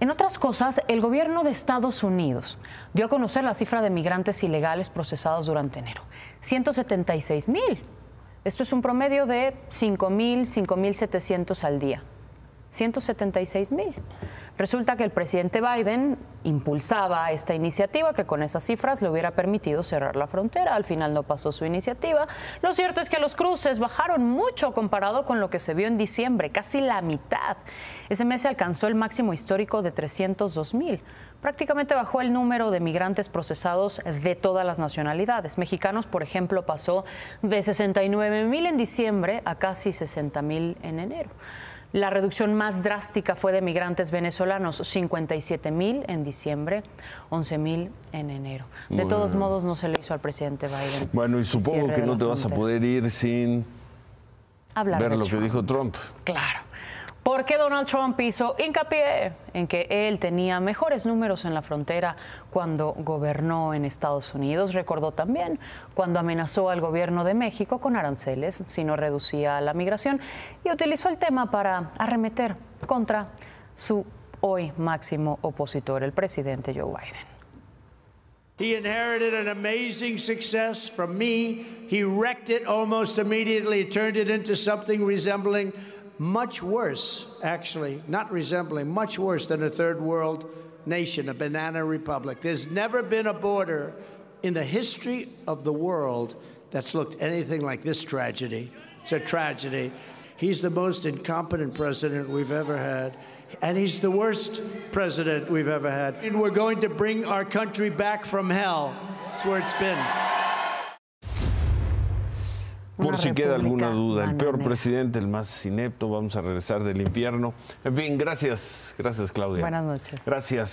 En otras cosas, el gobierno de Estados Unidos dio a conocer la cifra de migrantes ilegales procesados durante enero. 176 mil. Esto es un promedio de 5 mil, 5 mil 700 al día. 176 mil. Resulta que el presidente Biden impulsaba esta iniciativa que con esas cifras le hubiera permitido cerrar la frontera. Al final no pasó su iniciativa. Lo cierto es que los cruces bajaron mucho comparado con lo que se vio en diciembre, casi la mitad. Ese mes se alcanzó el máximo histórico de 302 mil. Prácticamente bajó el número de migrantes procesados de todas las nacionalidades. Mexicanos, por ejemplo, pasó de 69 mil en diciembre a casi 60 mil en enero. La reducción más drástica fue de migrantes venezolanos, 57 mil en diciembre, 11 mil en enero. De todos modos, no se le hizo al presidente Biden. Bueno, y supongo que no te vas a poder ir sin Hablar ver lo que dijo Trump. Claro. Porque Donald Trump hizo hincapié en que él tenía mejores números en la frontera cuando gobernó en Estados Unidos. Recordó también cuando amenazó al gobierno de México con aranceles si no reducía la migración y utilizó el tema para arremeter contra su hoy máximo opositor, el presidente Joe Biden. He inherited an amazing success from me. He wrecked it almost immediately, turned it into something resembling much worse, actually, not resembling, much worse than a third world nation, a banana republic. There's never been a border in the history of the world that's looked anything like this tragedy. It's a tragedy. He's the most incompetent president we've ever had. And he's the worst president we've ever had. And we're going to bring our country back from hell. That's where it's been. Por si queda alguna duda, el peor presidente, el más inepto, vamos a regresar del infierno. En fin, gracias, gracias Claudia. Buenas noches. Gracias.